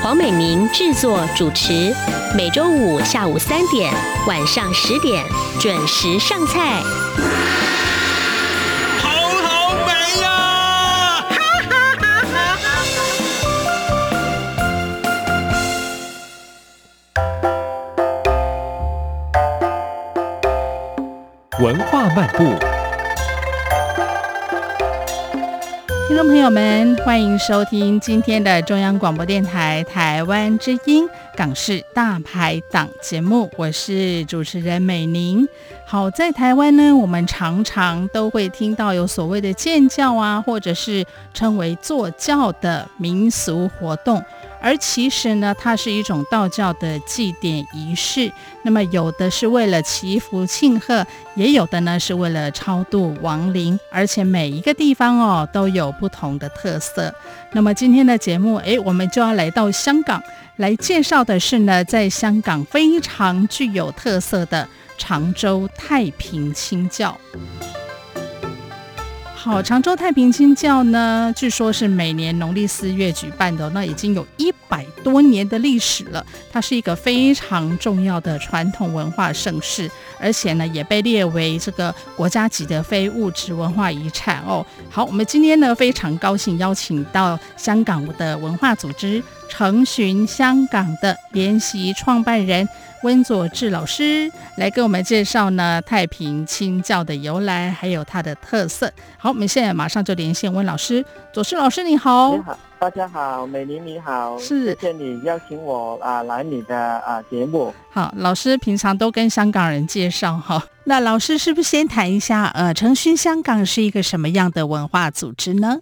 黄美明制作主持，每周五下午三点、晚上十点准时上菜。好好美呀！哈哈哈哈文化漫步。听众朋友们，欢迎收听今天的中央广播电台台湾之音港式大排档节目，我是主持人美玲。好，在台湾呢，我们常常都会听到有所谓的建教啊，或者是称为坐教的民俗活动。而其实呢，它是一种道教的祭典仪式。那么有的是为了祈福庆贺，也有的呢是为了超度亡灵。而且每一个地方哦都有不同的特色。那么今天的节目，诶，我们就要来到香港，来介绍的是呢，在香港非常具有特色的常州太平清教。好，常州太平清醮呢，据说是每年农历四月举办的，那已经有一百多年的历史了。它是一个非常重要的传统文化盛事，而且呢，也被列为这个国家级的非物质文化遗产哦。好，我们今天呢，非常高兴邀请到香港的文化组织承寻香港的联席创办人。温佐志老师来给我们介绍呢太平清教的由来，还有它的特色。好，我们现在马上就连线温老师。佐志老师你好，你好，大家好，美玲你好，是谢谢你邀请我啊来你的啊节目。好，老师平常都跟香港人介绍哈，那老师是不是先谈一下呃诚寻香港是一个什么样的文化组织呢？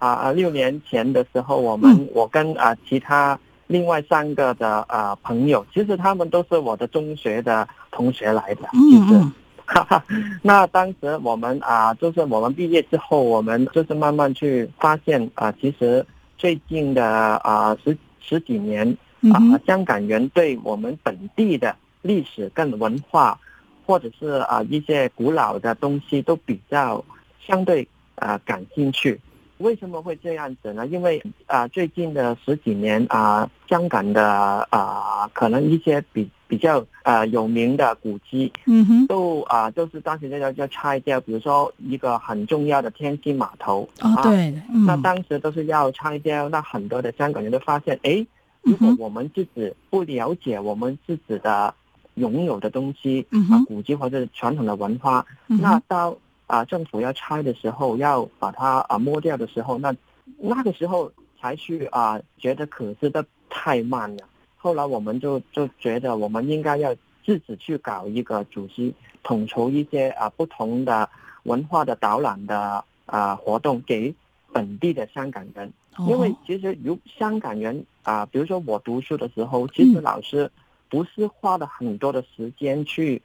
啊，六年前的时候，我们、嗯、我跟啊其他。另外三个的啊、呃、朋友，其实他们都是我的中学的同学来的，就是，哈哈。那当时我们啊、呃，就是我们毕业之后，我们就是慢慢去发现啊、呃，其实最近的啊、呃、十十几年啊、呃，香港人对我们本地的历史跟文化，或者是啊、呃、一些古老的东西，都比较相对啊、呃、感兴趣。为什么会这样子呢？因为啊、呃，最近的十几年啊、呃，香港的啊、呃，可能一些比比较啊、呃、有名的古迹，嗯哼，都啊、呃、都是当时要要要拆掉。比如说一个很重要的天星码头，哦，对，嗯、那当时都是要拆掉。那很多的香港人都发现，哎，如果我们自己不了解我们自己的拥有的东西，嗯，啊，古迹或者传统的文化，嗯、那到。啊，政府要拆的时候，要把它啊摸掉的时候，那那个时候才去啊，觉得可是的太慢了。后来我们就就觉得，我们应该要自己去搞一个组织，统筹一些啊不同的文化的导览的啊活动给本地的香港人。因为其实如香港人啊，比如说我读书的时候，其实老师不是花了很多的时间去。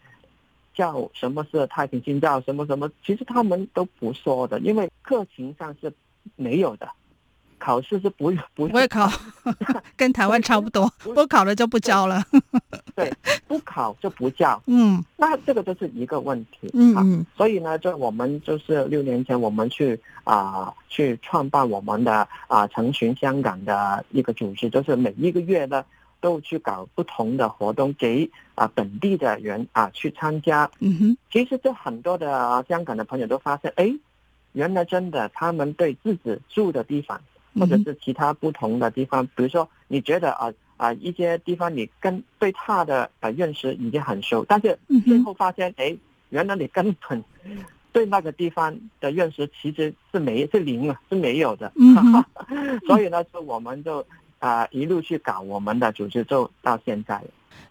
叫什么是太平清教？什么什么？其实他们都不说的，因为课程上是没有的，考试是不 不，不会考，跟台湾差不多，不考了就不教了。对，不考就不教。嗯，那这个就是一个问题。嗯嗯。所以呢，就我们就是六年前我们去啊、呃、去创办我们的啊、呃、承寻香港的一个组织，就是每一个月呢。都去搞不同的活动，给啊本地的人啊去参加。嗯哼，其实这很多的香港的朋友都发现，哎，原来真的他们对自己住的地方，或者是其他不同的地方，比如说你觉得啊啊一些地方你跟对他的啊认识已经很熟，但是最后发现，哎，原来你根本对那个地方的认识其实是没是零啊，是没有的。嗯，所以呢，就我们就。啊，一路去搞我们的组织，就到现在。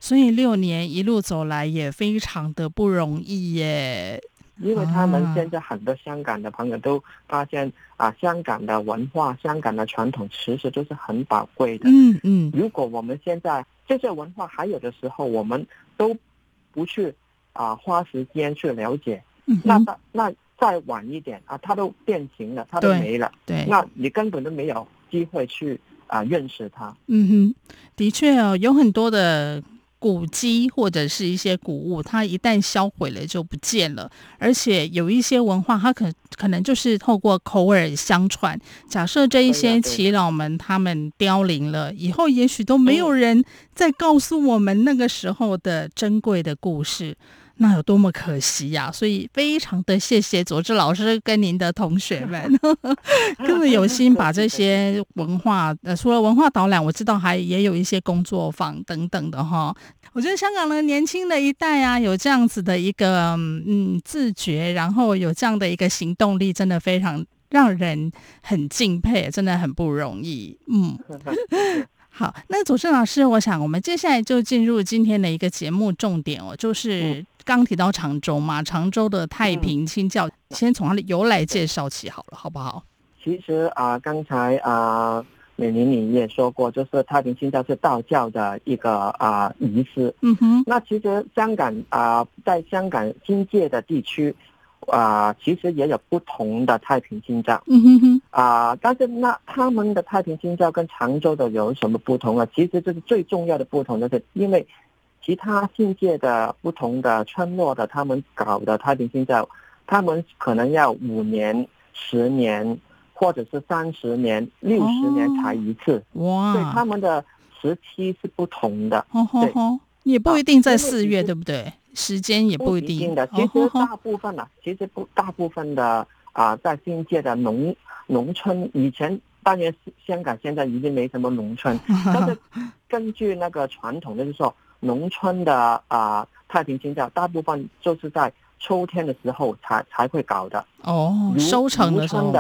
所以六年一路走来也非常的不容易耶。因为他们现在很多香港的朋友都发现啊，香港的文化、香港的传统其实都是很宝贵的。嗯嗯。如果我们现在这些文化还有的时候我们都不去啊、呃、花时间去了解，嗯、那那那再晚一点啊，它都变形了，它都没了，对，那你根本都没有机会去啊、呃、认识它。嗯哼，的确哦，有很多的。古迹或者是一些古物，它一旦销毁了就不见了。而且有一些文化，它可可能就是透过口耳相传。假设这一些耆老们他们凋零了以后，也许都没有人再告诉我们那个时候的珍贵的故事。那有多么可惜呀、啊！所以非常的谢谢佐治老师跟您的同学们，这么有心把这些文化，呃，除了文化导览，我知道还也有一些工作坊等等的哈。我觉得香港的年轻的一代啊，有这样子的一个嗯自觉，然后有这样的一个行动力，真的非常让人很敬佩，真的很不容易。嗯。好，那佐治老师，我想我们接下来就进入今天的一个节目重点哦，就是刚提到常州嘛，常州的太平清教，先从它的由来介绍起好了，好不好？其实啊，刚才啊，美玲你也说过，就是太平清教是道教的一个啊仪式。嗯哼，那其实香港啊，在香港新界的地区。啊、呃，其实也有不同的太平清教，嗯哼哼，啊、呃，但是那他们的太平清教跟常州的有什么不同啊？其实这是最重要的不同，就是因为其他境界的不同的村落的他们搞的太平清醮，他们可能要五年、十年，或者是三十年、六十年才一次，哇，所以他们的时期是不同的，哦吼吼，也不一定在四月，对不对？时间也不一定，不一定的。其实大部分呢、啊，其实不大部分的啊、呃，在新界的农农村，以前当然香港现在已经没什么农村，但是根据那个传统，就是说农村的啊、呃、太平清醮，大部分就是在秋天的时候才才会搞的。哦，收成的时候，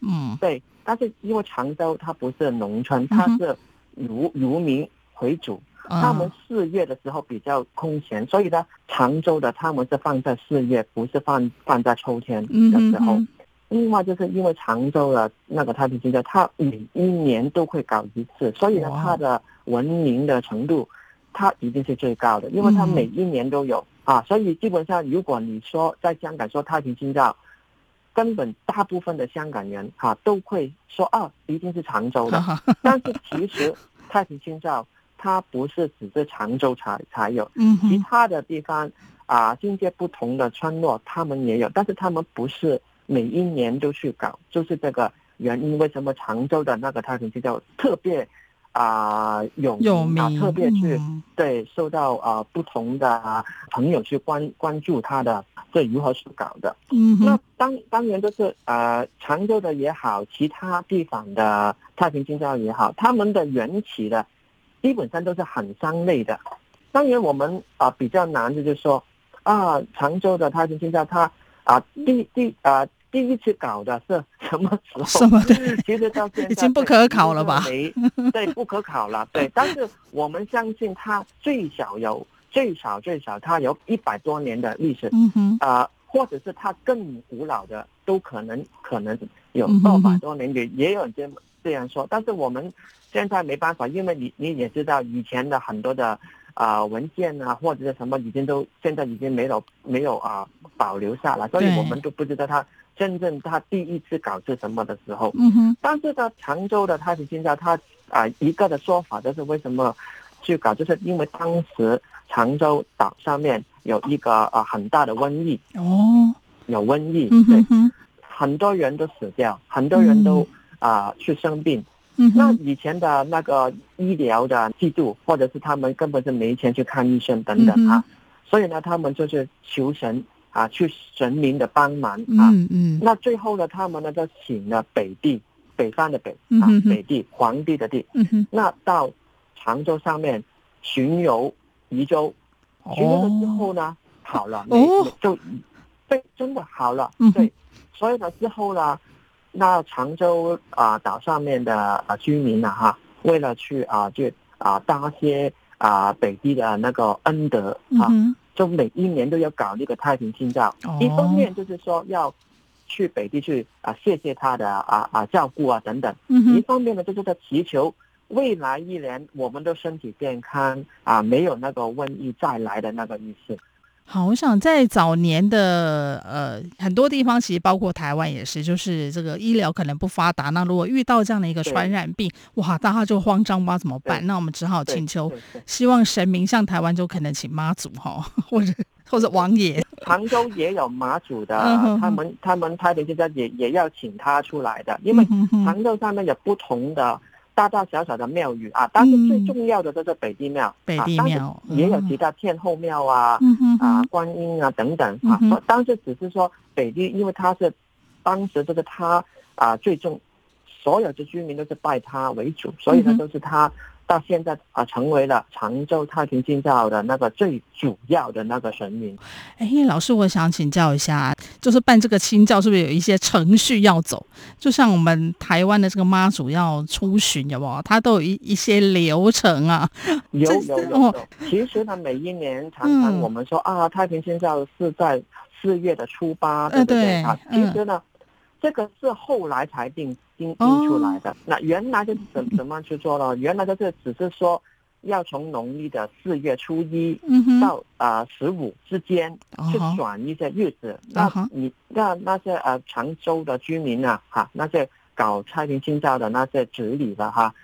嗯，对。但是因为常州它不是农村，它是渔渔民为主。他们四月的时候比较空闲，所以呢，常州的他们是放在四月，不是放放在秋天的时候。另外就是因为常州的那个太平清醮，它每一年都会搞一次，所以呢，它的文明的程度，它一定是最高的，因为它每一年都有啊。所以基本上，如果你说在香港说太平清照，根本大部分的香港人哈、啊、都会说啊，一定是常州的。但是其实太平清照。它不是只是常州才才有，其他的地方啊，境界不同的村落，他们也有，但是他们不是每一年都去搞，就是这个原因。为什么常州的那个太平清照特别啊有有名，啊、特别去对受到啊不同的朋友去关关注他的这如何去搞的？嗯，那当当然就是呃常州的也好，其他地方的太平清醮也好，他们的缘起的。基本上都是很相类的，当然我们啊、呃、比较难的就是说啊常州的太平清醮，它啊第第啊第一次搞的是什么时候？什么的？其实到现在已经不可考了吧？没对，不可考了。对，但是我们相信它最少有最少最少它有一百多年的历史。嗯哼。啊、呃，或者是它更古老的都可能可能有二百多年的，也有人这么这样说，但是我们。现在没办法，因为你你也知道，以前的很多的啊、呃、文件啊，或者是什么，已经都现在已经没有没有啊、呃、保留下来，所以我们都不知道他真正他第一次搞是什么的时候。嗯哼。但是呢，常州的太平清醮，他啊、呃、一个的说法就是为什么去搞，就是因为当时常州岛上面有一个啊、呃、很大的瘟疫。哦。有瘟疫。嗯哼。很多人都死掉，很多人都啊、呃、去生病。嗯、那以前的那个医疗的制度，或者是他们根本就没钱去看医生等等啊，嗯、所以呢，他们就是求神啊，去神明的帮忙啊。嗯嗯。那最后呢，他们呢就请了北帝，北方的北啊，嗯、北帝皇帝的帝。嗯哼。那到常州上面巡游宜州，巡游了之后呢，好了，哦，就对，真的好了。嗯。对，所以呢之后呢。那常州啊岛上面的啊居民呢哈，为了去啊就啊答谢啊北帝的那个恩德啊，嗯、就每一年都要搞那个太平清照。哦、一方面就是说要去北地去啊谢谢他的啊啊照顾啊等等。嗯、一方面呢就是在祈求未来一年我们的身体健康啊，没有那个瘟疫再来的那个意思。好，我想在早年的呃很多地方，其实包括台湾也是，就是这个医疗可能不发达。那如果遇到这样的一个传染病，哇，大家就慌张吧？怎么办？那我们只好请求，希望神明像台湾就可能请妈祖哈，或者或者王爷。杭州也有妈祖的，他们他们太平清醮也也要请他出来的，因为杭州上面有不同的。大大小小的庙宇啊，但是最重要的就是北帝庙，北帝庙也有其他天后庙啊，啊观音啊等等啊。当时只是说北帝，因为他是当时这个他啊最重，所有的居民都是拜他为主，所以呢都是他。到现在啊，成为了常州太平清教的那个最主要的那个神明。哎，老师，我想请教一下，就是办这个清教是不是有一些程序要走？就像我们台湾的这个妈祖要出巡，有没有？它都有一一些流程啊。有有有，有。其实呢，每一年常常我们说、嗯、啊，太平清教是在四月的初八，对不对？对啊，其实呢。嗯这个是后来才定定定出来的。那原来就是怎怎么去做呢？原来就是只是说要从农历的四月初一到啊十五之间去选一些日子。那你那那些呃常州的居民啊，哈，那些搞太平清醮的那些子女的哈，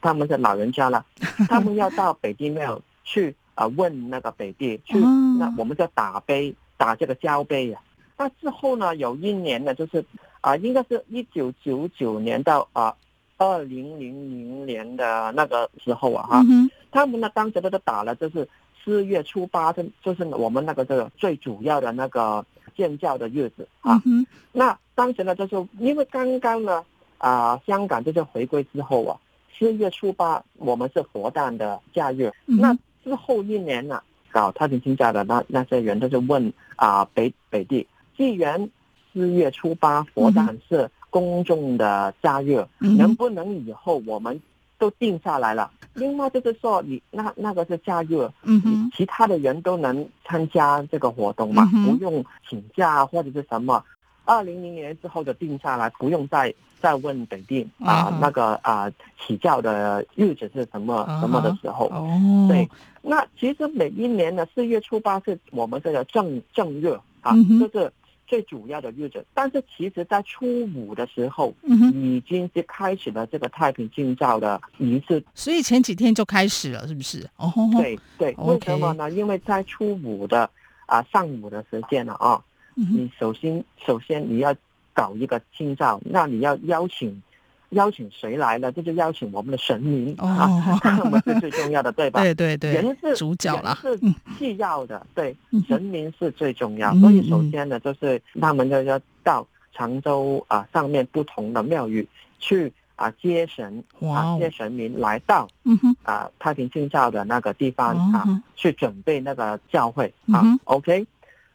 他们是老人家了，他们要到北帝庙去啊问那个北帝去，那我们叫打碑，打这个交碑啊。那之后呢，有一年呢，就是。啊，应该是一九九九年到啊二零零零年的那个时候啊，哈、嗯，他们呢当时都是打了，就是四月初八，就就是我们那个这个最主要的那个建教的日子啊。嗯、那当时呢，就是因为刚刚呢啊香港就是回归之后啊，四月初八我们是佛诞的假日。嗯、那之后一年呢，搞太平清醮的那那些人他就问啊北北地，既然四月初八佛诞是公众的假日，嗯，能不能以后我们都定下来了？另外就是说，你那那个是假日，嗯，其他的人都能参加这个活动嘛，嗯，不用请假或者是什么。二零零年之后就定下来，不用再再问北定啊，那个啊起教的日子是什么，啊，什么的时候。哦，对，那其实每一年的四月初八是我们这个正正日啊，嗯，就是。最主要的日子，但是其实，在初五的时候，嗯，已经是开始了这个太平清照的仪式，所以前几天就开始了，是不是？哦，对对.为什么呢？因为在初五的啊上午的时间了啊，嗯，你首先首先你要搞一个清照，那你要邀请。邀请谁来了？这就邀请我们的神明、哦、啊，他们是最重要的，对吧？对对对，人是主角了，是次要的，对，神明是最重要。嗯、所以首先呢，就是他们就要到常州啊上面不同的庙宇去啊接神啊接神明来到啊太平清教的那个地方啊去准备那个教会啊、嗯、，OK。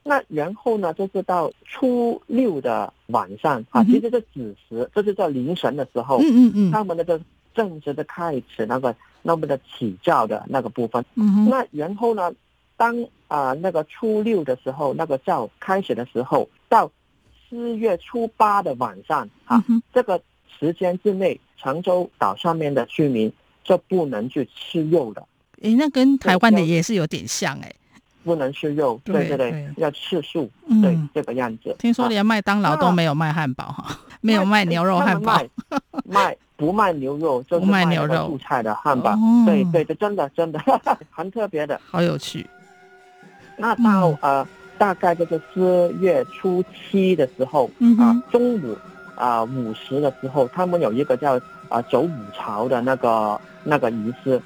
那然后呢，就是到初六的晚上啊，其实是子时，这就是在凌晨的时候，嗯嗯嗯，他们那个正式的开始那个那么的起教的那个部分。嗯，那然后呢，当啊、呃、那个初六的时候，那个教开始的时候，到四月初八的晚上啊，这个时间之内，常州岛上面的居民就不能去吃肉了。诶，那跟台湾的也是有点像诶。不能吃肉，对对对，要吃素，嗯，对这个样子。听说连麦当劳都没有卖汉堡。哈，没有卖牛肉汉堡，卖不卖牛肉，就是卖牛肉。素菜的汉堡。对对对，真的真的 很特别的，好有趣。那到呃大概就是四月初七的时候啊，中午啊午时的时候，他们有一个叫啊走午朝的那个那个仪式。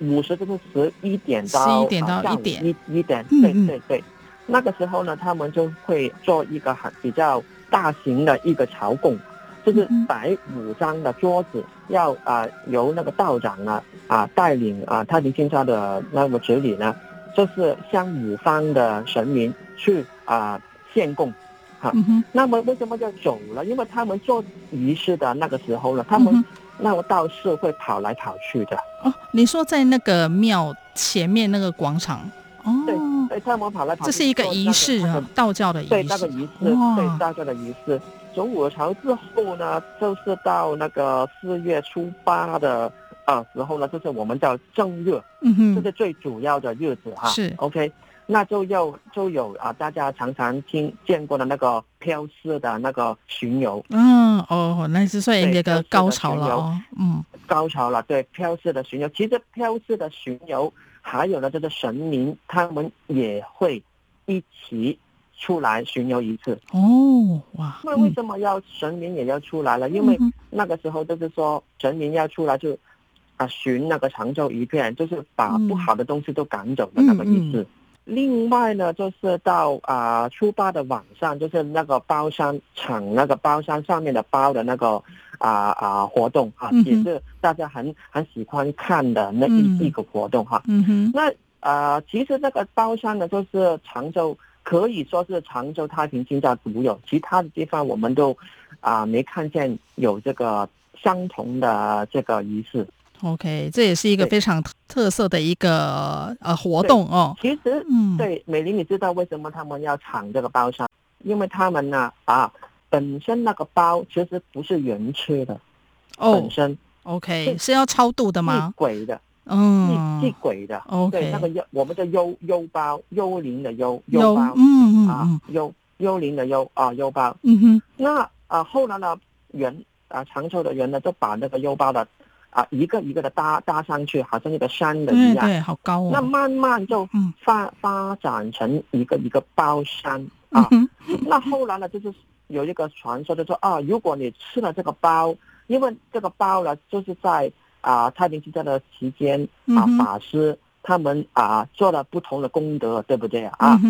午时就是十一点到十一点到一点。一一点，对对对，那个时候呢，他们就会做一个很比较大型的一个朝贡，就是摆五张的桌子，要啊、呃、由那个道长呢啊、呃、带领啊太平清醮的那个子女呢，就是向五方的神明去啊献贡，哈、嗯，那么为什么就走了？因为他们做仪式的那个时候呢，他们。嗯那个道士会跑来跑去的哦。你说在那个庙前面那个广场哦？对，对，他们跑来跑去。这是一个仪式啊，那个、道教的仪式。对，那个仪式，对，道教的仪式。走午朝之后呢，就是到那个四月初八的啊时候呢，就是我们叫正月，嗯哼，这是最主要的日子哈。是 OK，那就要就有啊，大家常常听见过的那个飘色的那个巡游。嗯哦，那是算一个高潮了哦。嗯，高潮了，对，飘色的巡游。其实飘色的巡游，还有呢，就是神明他们也会一起。出来巡游一次哦，哇！那为什么要神明也要出来了？嗯、因为那个时候就是说神明要出来就啊巡那个长洲一片，就是把不好的东西都赶走的那个意思。嗯嗯、另外呢，就是到啊初八的晚上，就是那个包山抢那个包山上面的包的那个啊啊活动啊，也是大家很很喜欢看的那一一个活动哈。嗯哼，那啊其实那个包山呢，就是常州。可以说是常州太平清醮独有，其他的地方我们都啊、呃、没看见有这个相同的这个仪式。OK，这也是一个非常特色的一个呃活动哦。其实，嗯，对，美玲，你知道为什么他们要抢这个包山？因为他们呢啊，本身那个包其实不是人吃的，哦，本身 OK 是要超度的吗？鬼的。嗯，祭鬼的，okay, 对，那个幽，我们的幽幽包，幽灵的幽幽包，嗯嗯啊，幽幽灵的幽啊幽包，嗯哼，那啊后来呢，人啊长寿的人呢，就把那个幽包的啊一个一个的搭搭上去，好像一个山的一样，对，对，好高哦。那慢慢就发、嗯、发展成一个一个包山啊。嗯、那后来呢，就是有一个传说，就说啊，如果你吃了这个包，因为这个包呢，就是在。啊，太平清醮的期间啊，法师他们啊做了不同的功德，对不对啊？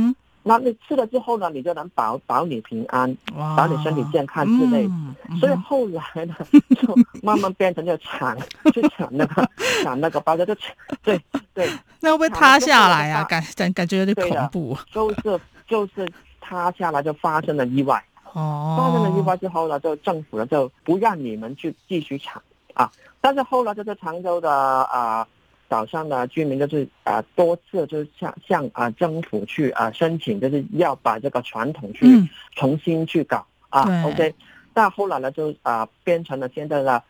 那你吃了之后呢，你就能保保你平安，保你身体健康之类。嗯、所以后来呢，就慢慢变成就抢，就抢那个抢那个包，就抢，对 对。那会不会塌下来啊？感感感觉有点恐怖。就是就是塌下来就发生了意外。哦。发生了意外之后呢，就政府呢就不让你们去继续抢啊。但是后来就是常州的啊岛上的居民就是啊多次就是向向啊政府去啊申请，就是要把这个传统去重新去搞、嗯、啊。OK，但后来呢就啊变成了现在的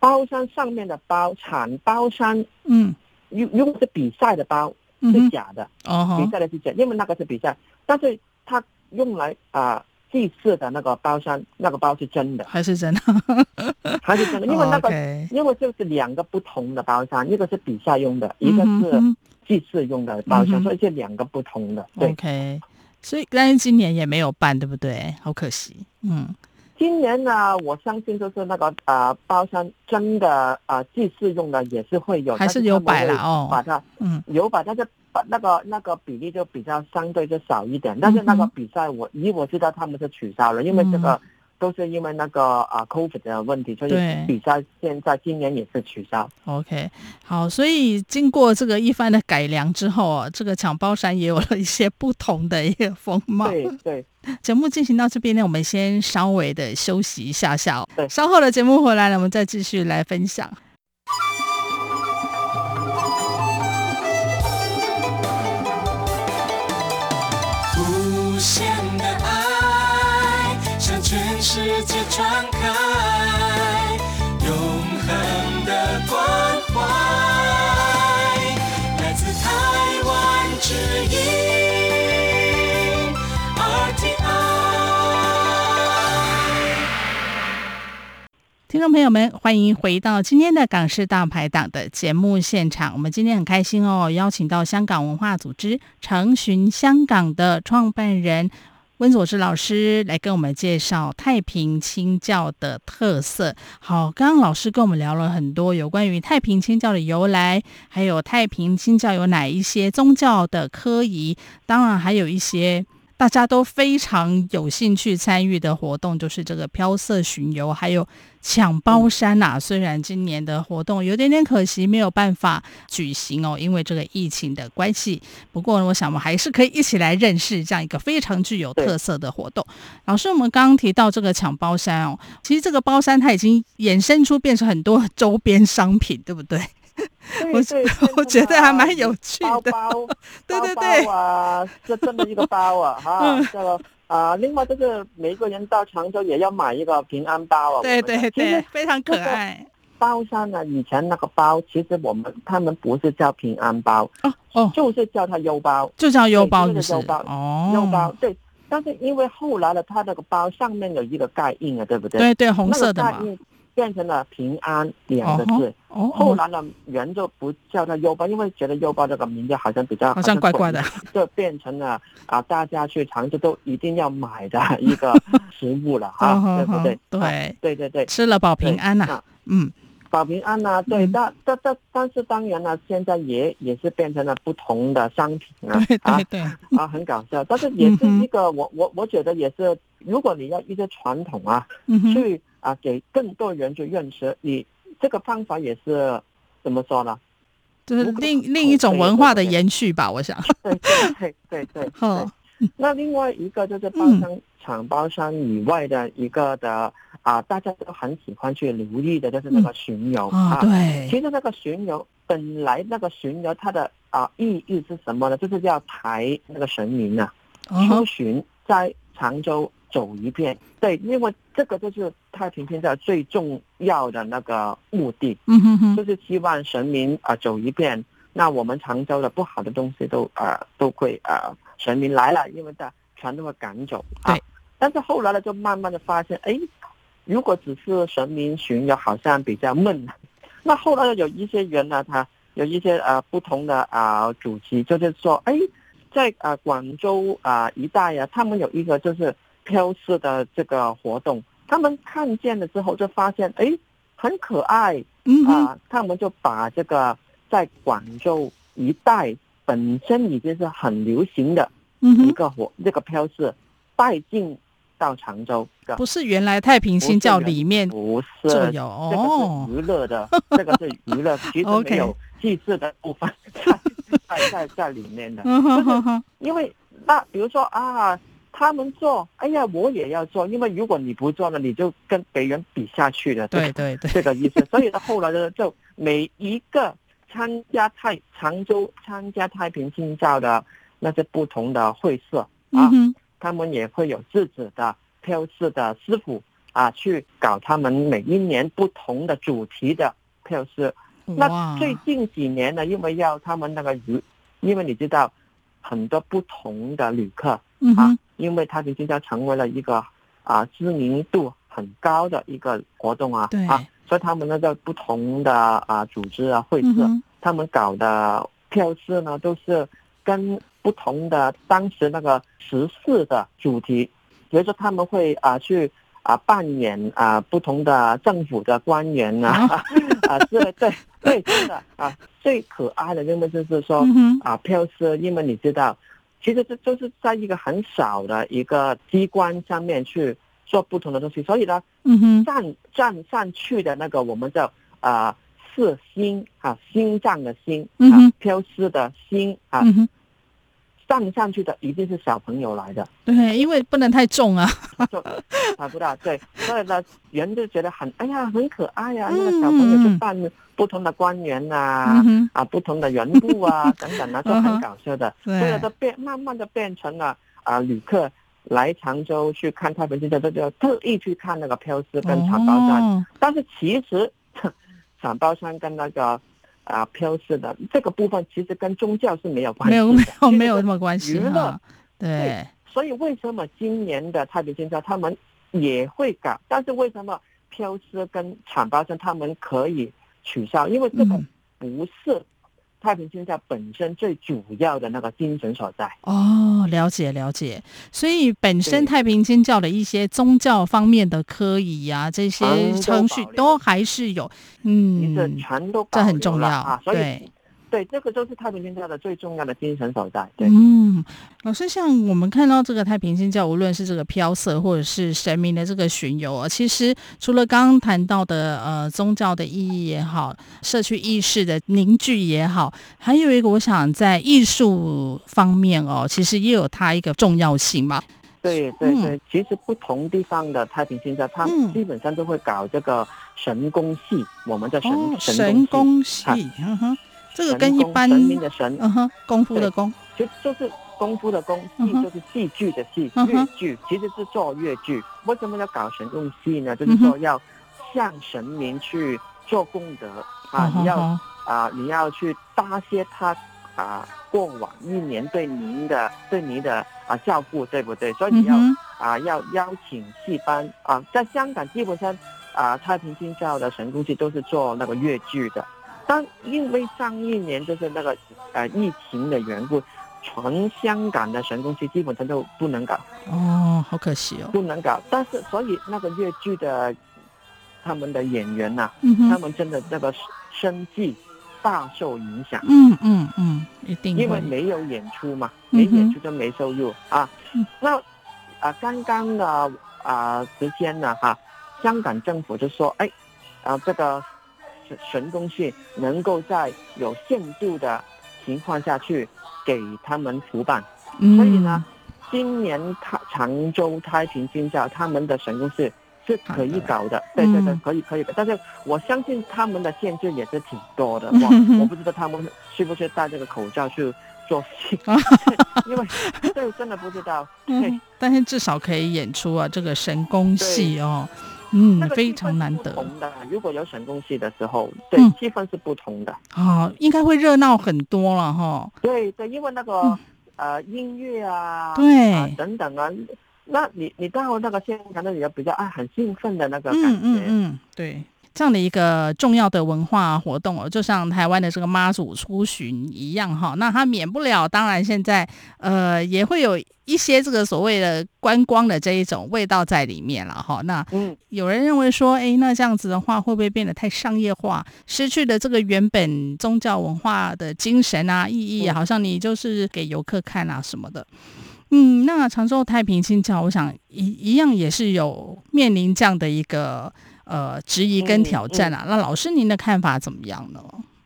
包山上面的包产包山，嗯，如如果是比赛的包是假的，比赛的是假，因为那个是比赛，但是它用来啊。祭祀的那个包山，那个包是真的，还是真的？还是真的？因为那个，因为就是两个不同的包山，一个是比赛用的，一个是祭祀用的包山，嗯、所以这两个不同的。对，OK。所以但是今年也没有办，对不对？好可惜。嗯，今年呢，我相信就是那个啊、呃、包山真的啊、呃、祭祀用的也是会有，还是有摆了哦。把它嗯有摆，但是。那个那个比例就比较相对就少一点，但是那个比赛我以我知道他们是取消了，因为这个都是因为那个啊 COVID 的问题，所以比赛现在今年也是取消。OK，好，所以经过这个一番的改良之后啊，这个抢包山也有了一些不同的一个风貌。对对，节目进行到这边呢，我们先稍微的休息一下下，对，稍后的节目回来了，我们再继续来分享。听众朋友们，欢迎回到今天的港式大排档的节目现场。我们今天很开心哦，邀请到香港文化组织承寻香港的创办人。温佐知老师来跟我们介绍太平清教的特色。好，刚刚老师跟我们聊了很多有关于太平清教的由来，还有太平清教有哪一些宗教的科仪，当然还有一些大家都非常有兴趣参与的活动，就是这个飘色巡游，还有。抢包山呐、啊，虽然今年的活动有点点可惜，没有办法举行哦，因为这个疫情的关系。不过呢，我想我们还是可以一起来认识这样一个非常具有特色的活动。老师，我们刚刚提到这个抢包山哦，其实这个包山它已经衍生出变成很多周边商品，对不对？我我觉得还蛮有趣的。包包，对对对啊，这这么一个包啊，哈、啊，另外就是每个人到常州也要买一个平安包啊。对对对，非常可爱。包上呢，以前那个包，其实我们他们不是叫平安包哦哦，就是叫它邮包，就叫邮包，就是优包哦，邮包对。但是因为后来的它那个包上面有一个盖印啊，对不对？对对，红色的嘛。变成了平安两个字，后来呢，人就不叫它优包，因为觉得优包这个名字好像比较好像怪怪的，就变成了啊，大家去常州都一定要买的一个食物了哈，对不对？对、啊、对。对对，吃了保平安呐、啊，嗯，保平安呐、啊，对，嗯、但但但但是当然了，现在也也是变成了不同的商品啊，对对对，啊，很搞笑，但是也是一个、嗯、我我我觉得也是，如果你要一些传统啊，嗯、去。啊，给更多人去认识你，这个方法也是怎么说呢？就是另另一种文化的延续吧，我想。对对对对 对。好，那另外一个就是包商厂包商以外的一个的啊，大家都很喜欢去留意的，就是那个巡游啊。对。其实那个巡游本来那个巡游它的啊意义是什么呢？就是要抬那个神明啊，出巡在常州。走一遍，对，因为这个就是太平天下最重要的那个目的，嗯哼哼，就是希望神明啊、呃、走一遍，那我们常州的不好的东西都啊、呃、都会啊、呃、神明来了，因为他全都会赶走啊。对，但是后来呢，就慢慢的发现，哎，如果只是神明巡游，好像比较闷。那后来有一些人呢，他有一些啊、呃、不同的啊、呃、主题，就是说，哎，在啊、呃、广州啊、呃、一带啊，他们有一个就是。飘色的这个活动，他们看见了之后就发现，哎，很可爱，嗯啊，他们就把这个在广州一带本身已经是很流行的一个活，这个飘色带进到常州。不是原来太平新教里面不是就有哦，这个是娱乐的，这个是娱乐，其实没有祭祀的部分在在在在里面的，就是因为那比如说啊。他们做，哎呀，我也要做，因为如果你不做呢，你就跟别人比下去了。对对对，这个意思。所以呢，后来呢，就每一个参加太常州参加太平新教的那些不同的会社啊，嗯、他们也会有自己的飘色的师傅啊，去搞他们每一年不同的主题的飘色。那最近几年呢，因为要他们那个旅，因为你知道很多不同的旅客啊。嗯因为太平清醮成为了一个啊知名度很高的一个活动啊，啊，所以他们那个不同的啊组织啊会社，嗯、他们搞的飘色呢都是跟不同的当时那个时事的主题，比如说他们会啊去啊扮演啊不同的政府的官员啊啊 是对对真的啊最可爱的因为就是说、嗯、啊飘色，因为你知道。其实这就是在一个很小的一个机关上面去做不同的东西，所以呢，嗯哼，站站上去的那个我们叫啊，是心啊，心脏的心啊，飘丝的心啊。嗯站上去的一定是小朋友来的，对，因为不能太重啊，就啊不到对，所以呢，人就觉得很哎呀很可爱呀、啊，那个小朋友就扮不同的官员啊，嗯、啊不同的人物啊 等等啊，就很搞笑的，所以都变慢慢的变成了啊旅客来常州去看太平清醮，都就特意去看那个飘丝跟长包山，哦、但是其实 长包山跟那个。啊，飘逝的这个部分其实跟宗教是没有关系，没有没有没有什么关系娱乐对，对，所以为什么今年的太平清醮他们也会搞？但是为什么飘失跟阐发生他们可以取消？因为这个不是。太平清醮本身最主要的那个精神所在。哦，了解了解，所以本身太平清教的一些宗教方面的科仪啊，这些程序都还是有，嗯，这全都这很重要啊，所以对。对，这个就是太平清教的最重要的精神所在。对，嗯，老师，像我们看到这个太平清教，无论是这个飘色，或者是神明的这个巡游啊，其实除了刚刚谈到的呃宗教的意义也好，社区意识的凝聚也好，还有一个我想在艺术方面哦，其实也有它一个重要性嘛。对对对，嗯、其实不同地方的太平清教，它基本上都会搞这个神功戏，嗯、我们叫神、哦、神功戏。这个跟一般神明的神，嗯哼，功夫的功，就就是功夫的功，戏就是戏剧的戏，粤剧其实是做粤剧。为什么要搞神功戏呢？就是说要向神明去做功德啊，你要啊，你要去答谢他啊，过往一年对您的对您的啊照顾，对不对？所以你要啊要邀请戏班啊，在香港基本上啊太平清教的神功戏都是做那个粤剧的，但因为上一年就是那个呃疫情的缘故。全香港的神功戏基本上都不能搞哦，好可惜哦，不能搞。但是所以那个粤剧的他们的演员呐、啊嗯，他们真的那个生计大受影响。嗯嗯嗯，一定因为没有演出嘛，没演出就没收入、嗯、啊。那啊，刚刚的啊时间呢，哈，香港政府就说，哎，啊这个神神功戏能够在有限度的情况下去。给他们复办，所以呢，今年他常州太平军校他们的神功戏是可以搞的，对对对，可以可以的。但是我相信他们的限制也是挺多的，我我不知道他们是不是戴这个口罩去做戏，因为这真的不知道。对，但是至少可以演出啊，这个神功戏哦。嗯，非常难得。不同的，如果有选中戏的时候，对，气氛是不同的。啊，应该会热闹很多了哈。对对，因为那个呃音乐啊，对等等啊，那你你到那个现场那里要比较啊很兴奋的那个感觉。嗯嗯，对，这样的一个重要的文化活动哦，就像台湾的这个妈祖出巡一样哈，那它免不了，当然现在呃也会有。一些这个所谓的观光的这一种味道在里面了哈，那有人认为说，哎，那这样子的话会不会变得太商业化，失去了这个原本宗教文化的精神啊、意义啊，好像你就是给游客看啊什么的。嗯，那长洲太平清醮，我想一一样也是有面临这样的一个呃质疑跟挑战啊。那老师您的看法怎么样呢？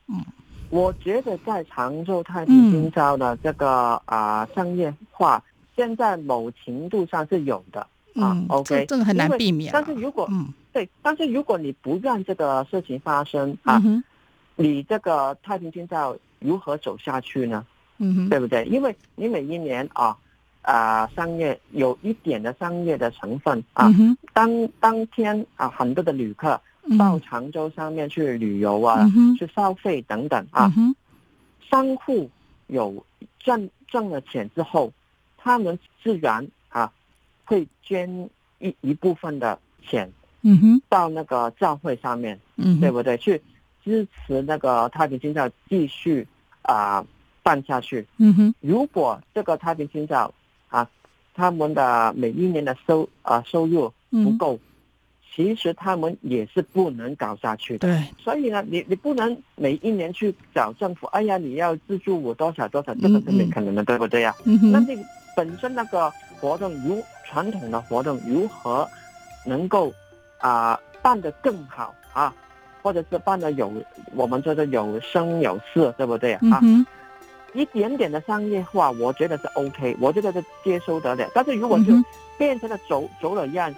嗯，我觉得在常州太平清醮的这个啊、呃、商业化。现在某程度上是有的啊，OK，这个很难避免。但是如果嗯对，但是如果你不让这个事情发生啊，嗯、你这个太平清醮如何走下去呢？嗯哼，对不对？因为你每一年啊啊商业有一点的商业的成分啊，嗯、当当天啊很多的旅客到常州上面去旅游啊，嗯、去消费等等啊，嗯、商户有赚赚了钱之后。他们自然啊会捐一一部分的钱，嗯哼，到那个教会上面，嗯，对不对？去支持那个太平清醮继续啊办下去，嗯哼。如果这个太平清醮啊，他们的每一年的收啊收入不够，嗯，其实他们也是不能搞下去的。对，所以呢，你你不能每一年去找政府，哎呀，你要资助我多少多少，这个是没可能的，对不对呀？嗯，那这个。本身那个活动如传统的活动如何能够啊、呃、办得更好啊，或者是办得有我们说的有声有色，对不对啊？嗯、一点点的商业化，我觉得是 OK，我觉得是接受得了。但是如果就变成了走走了样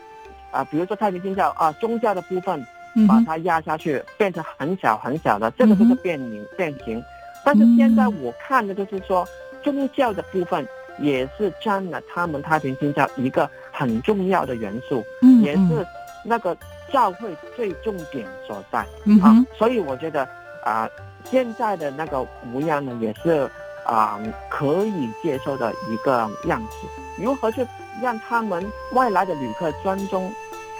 啊，比如说太平清醮啊，宗教的部分把它压下去，变成很小很小的，这个就是变形变形。但是现在我看的就是说宗教的部分。也是占了他们太平清醮一个很重要的元素，嗯，也是那个教会最重点所在，嗯啊，所以我觉得啊，现在的那个模样呢，也是啊可以接受的一个样子。如何去让他们外来的旅客尊重？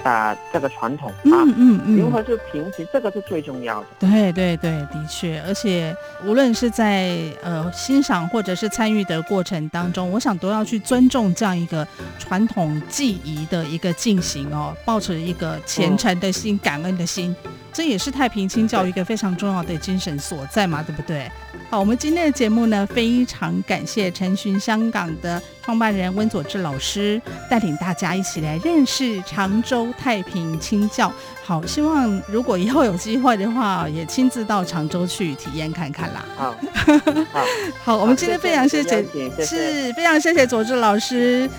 啊，这个传统啊，嗯嗯嗯，如何去平息，这个是最重要的。对对对，的确，而且无论是在呃欣赏或者是参与的过程当中，我想都要去尊重这样一个传统技艺的一个进行哦，抱持一个虔诚的心、嗯、感恩的心，这也是太平清教一个非常重要的精神所在嘛，对不对？好，我们今天的节目呢，非常感谢陈寻香港的创办人温佐志老师带领大家一起来认识常州太平清教。好，希望如果以后有机会的话，也亲自到常州去体验看看啦。好，好，好，我们今天非常谢谢，是非常谢谢佐志老师